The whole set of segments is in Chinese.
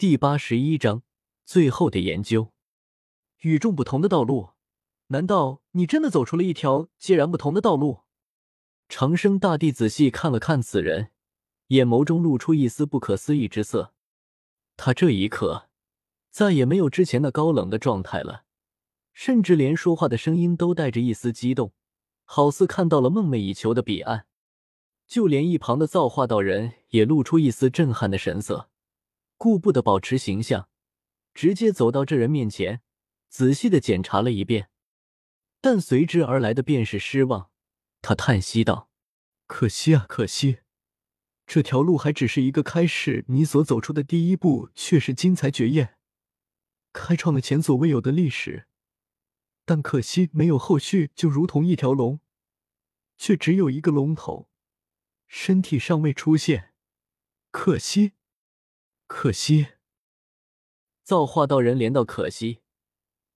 第八十一章最后的研究。与众不同的道路？难道你真的走出了一条截然不同的道路？长生大帝仔细看了看此人，眼眸中露出一丝不可思议之色。他这一刻再也没有之前那高冷的状态了，甚至连说话的声音都带着一丝激动，好似看到了梦寐以求的彼岸。就连一旁的造化道人也露出一丝震撼的神色，顾不得保持形象，直接走到这人面前，仔细的检查了一遍。但随之而来的便是失望。他叹息道：“可惜啊，可惜，这条路还只是一个开始，你所走出的第一步却是精彩绝艳，开创了前所未有的历史。但可惜没有后续，就如同一条龙，却只有一个龙头。”身体尚未出现，可惜，可惜。造化道人连道可惜，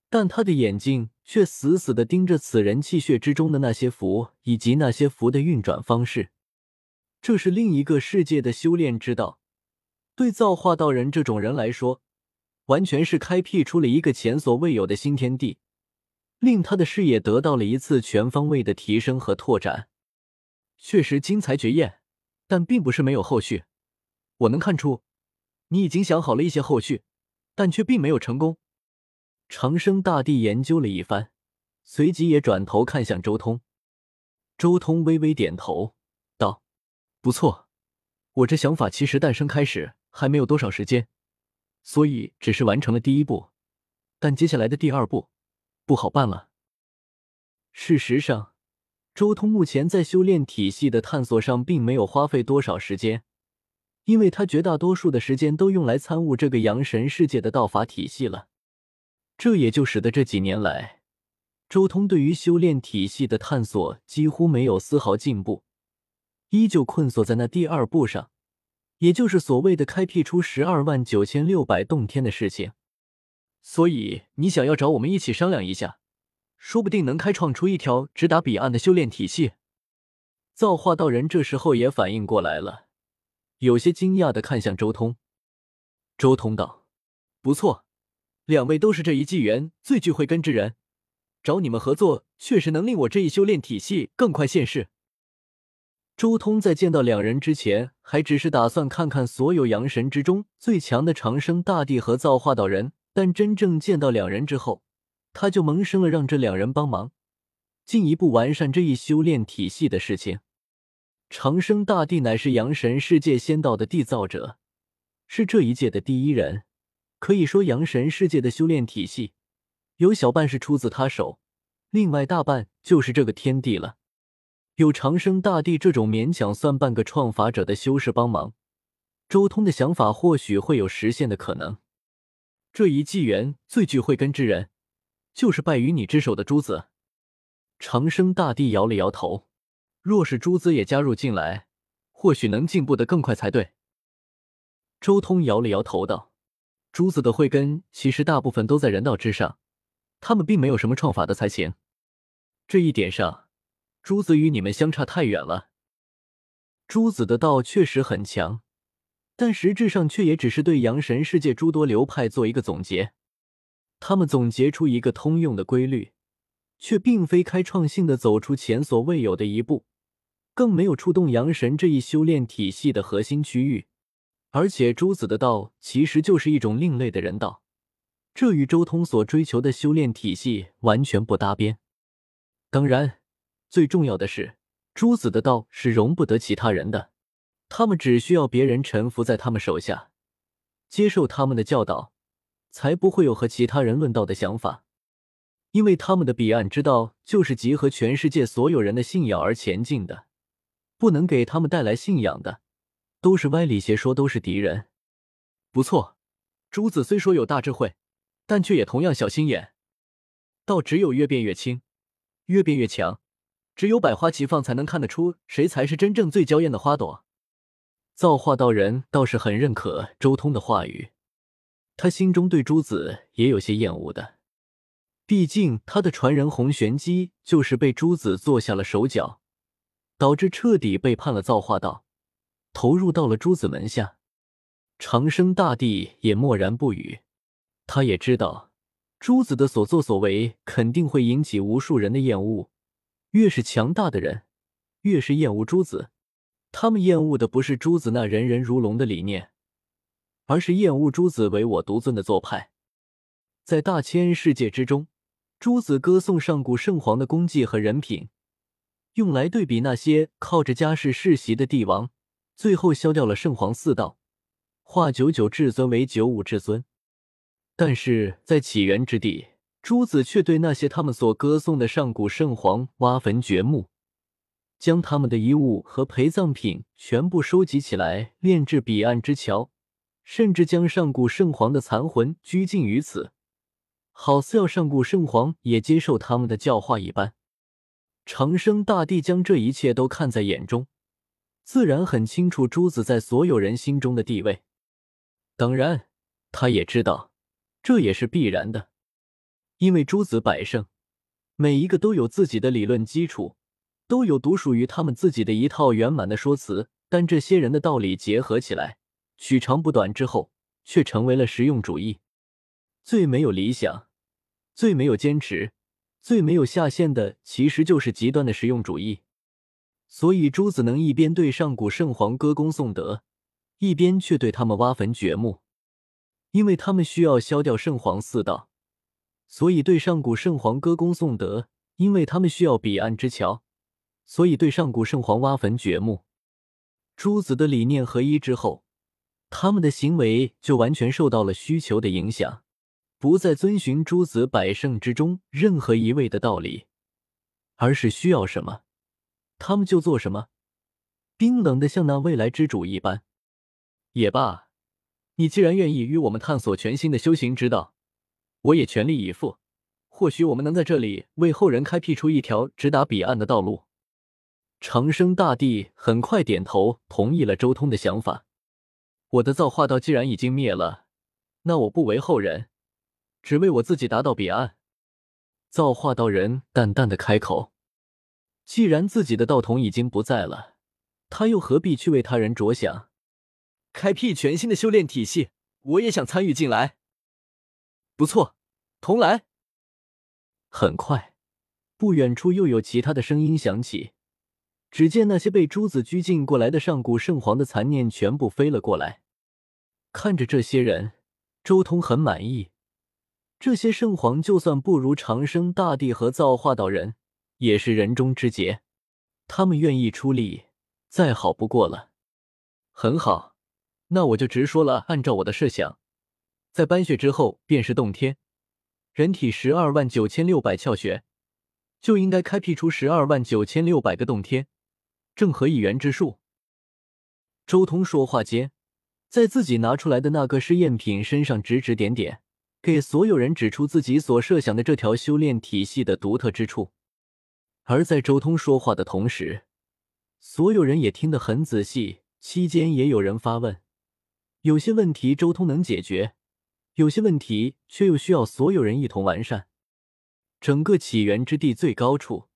但他的眼睛却死死的盯着此人气血之中的那些符，以及那些符的运转方式。这是另一个世界的修炼之道，对造化道人这种人来说，完全是开辟出了一个前所未有的新天地，令他的视野得到了一次全方位的提升和拓展。确实精彩绝艳，但并不是没有后续。我能看出，你已经想好了一些后续，但却并没有成功。长生大帝研究了一番，随即也转头看向周通。周通微微点头，道：“不错，我这想法其实诞生开始还没有多少时间，所以只是完成了第一步，但接下来的第二步不好办了。事实上。”周通目前在修炼体系的探索上，并没有花费多少时间，因为他绝大多数的时间都用来参悟这个阳神世界的道法体系了。这也就使得这几年来，周通对于修炼体系的探索几乎没有丝毫进步，依旧困锁在那第二步上，也就是所谓的开辟出十二万九千六百洞天的事情。所以，你想要找我们一起商量一下？说不定能开创出一条直达彼岸的修炼体系。造化道人这时候也反应过来了，有些惊讶的看向周通。周通道：“不错，两位都是这一纪元最具慧根之人，找你们合作，确实能令我这一修炼体系更快现世。”周通在见到两人之前，还只是打算看看所有阳神之中最强的长生大帝和造化道人，但真正见到两人之后。他就萌生了让这两人帮忙，进一步完善这一修炼体系的事情。长生大帝乃是阳神世界仙道的缔造者，是这一界的第一人，可以说阳神世界的修炼体系有小半是出自他手，另外大半就是这个天地了。有长生大帝这种勉强算半个创法者的修士帮忙，周通的想法或许会有实现的可能。这一纪元最具慧根之人。就是败于你之手的朱子，长生大帝摇了摇头。若是朱子也加入进来，或许能进步的更快才对。周通摇了摇头道：“朱子的慧根其实大部分都在人道之上，他们并没有什么创法的才行。这一点上，朱子与你们相差太远了。朱子的道确实很强，但实质上却也只是对阳神世界诸多流派做一个总结。”他们总结出一个通用的规律，却并非开创性的走出前所未有的一步，更没有触动阳神这一修炼体系的核心区域。而且，朱子的道其实就是一种另类的人道，这与周通所追求的修炼体系完全不搭边。当然，最重要的是，朱子的道是容不得其他人的，他们只需要别人臣服在他们手下，接受他们的教导。才不会有和其他人论道的想法，因为他们的彼岸之道就是集合全世界所有人的信仰而前进的，不能给他们带来信仰的，都是歪理邪说，都是敌人。不错，朱子虽说有大智慧，但却也同样小心眼。道只有越变越轻，越变越强，只有百花齐放，才能看得出谁才是真正最娇艳的花朵。造化道人倒是很认可周通的话语。他心中对朱子也有些厌恶的，毕竟他的传人洪玄机就是被朱子做下了手脚，导致彻底背叛了造化道，投入到了朱子门下。长生大帝也默然不语。他也知道，朱子的所作所为肯定会引起无数人的厌恶。越是强大的人，越是厌恶朱子。他们厌恶的不是朱子那人人如龙的理念，而是厌恶朱子唯我独尊的做派。在大千世界之中，朱子歌颂上古圣皇的功绩和人品，用来对比那些靠着家世世袭的帝王，最后消掉了圣皇四道，化九九至尊为九五至尊。但是在起源之地，朱子却对那些他们所歌颂的上古圣皇挖坟掘墓，将他们的遗物和陪葬品全部收集起来，炼制彼岸之桥，甚至将上古圣皇的残魂拘禁于此，好似要上古圣皇也接受他们的教化一般。长生大帝将这一切都看在眼中，自然很清楚朱子在所有人心中的地位。当然，他也知道。这也是必然的，因为诸子百圣每一个都有自己的理论基础，都有独属于他们自己的一套圆满的说辞。但这些人的道理结合起来，取长补短之后，却成为了实用主义。最没有理想、最没有坚持、最没有下限的，其实就是极端的实用主义。所以朱子能一边对上古圣皇歌功颂德，一边却对他们挖坟掘墓。因为他们需要消掉圣皇四道，所以对上古圣皇歌功颂德；因为他们需要彼岸之桥，所以对上古圣皇挖坟掘墓。诸子的理念合一之后，他们的行为就完全受到了需求的影响，不再遵循诸子百圣之中任何一位的道理，而是需要什么，他们就做什么，冰冷的像那未来之主一般。也罢。你既然愿意与我们探索全新的修行之道，我也全力以赴。或许我们能在这里为后人开辟出一条直达彼岸的道路。长生大帝很快点头同意了周通的想法。我的造化道既然已经灭了，那我不为后人，只为我自己达到彼岸。造化道人淡淡的开口：“既然自己的道童已经不在了，他又何必去为他人着想？”开辟全新的修炼体系，我也想参与进来。不错，同来。很快，不远处又有其他的声音响起。只见那些被朱子拘禁过来的上古圣皇的残念全部飞了过来。看着这些人，周通很满意。这些圣皇就算不如长生大帝和造化道人，也是人中之杰。他们愿意出力，再好不过了。很好。那我就直说了，按照我的设想，在搬血之后便是洞天，人体十二万九千六百窍穴，就应该开辟出十二万九千六百个洞天，正合一元之数。周通说话间，在自己拿出来的那个试验品身上指指点点，给所有人指出自己所设想的这条修炼体系的独特之处。而在周通说话的同时，所有人也听得很仔细，期间也有人发问。有些问题周通能解决，有些问题却又需要所有人一同完善。整个起源之地最高处，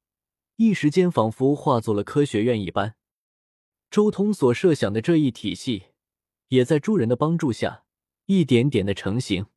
一时间仿佛化作了科学院一般。周通所设想的这一体系，也在诸人的帮助下，一点点的成型。